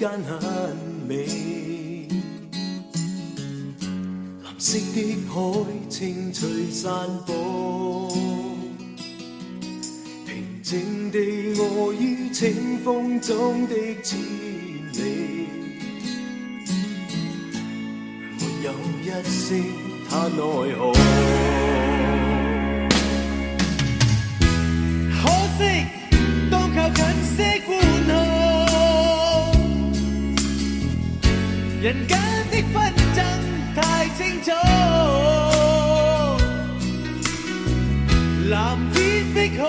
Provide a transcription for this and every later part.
间很美，蓝色的海清脆散步，平静地卧于清风中的千里，没有一声叹奈何。人间的纷争太清楚，蓝天碧海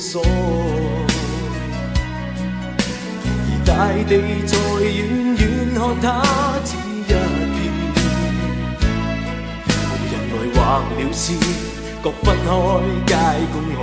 锁。而大地在远远看它只一片，无人来画了线，各分开皆共我。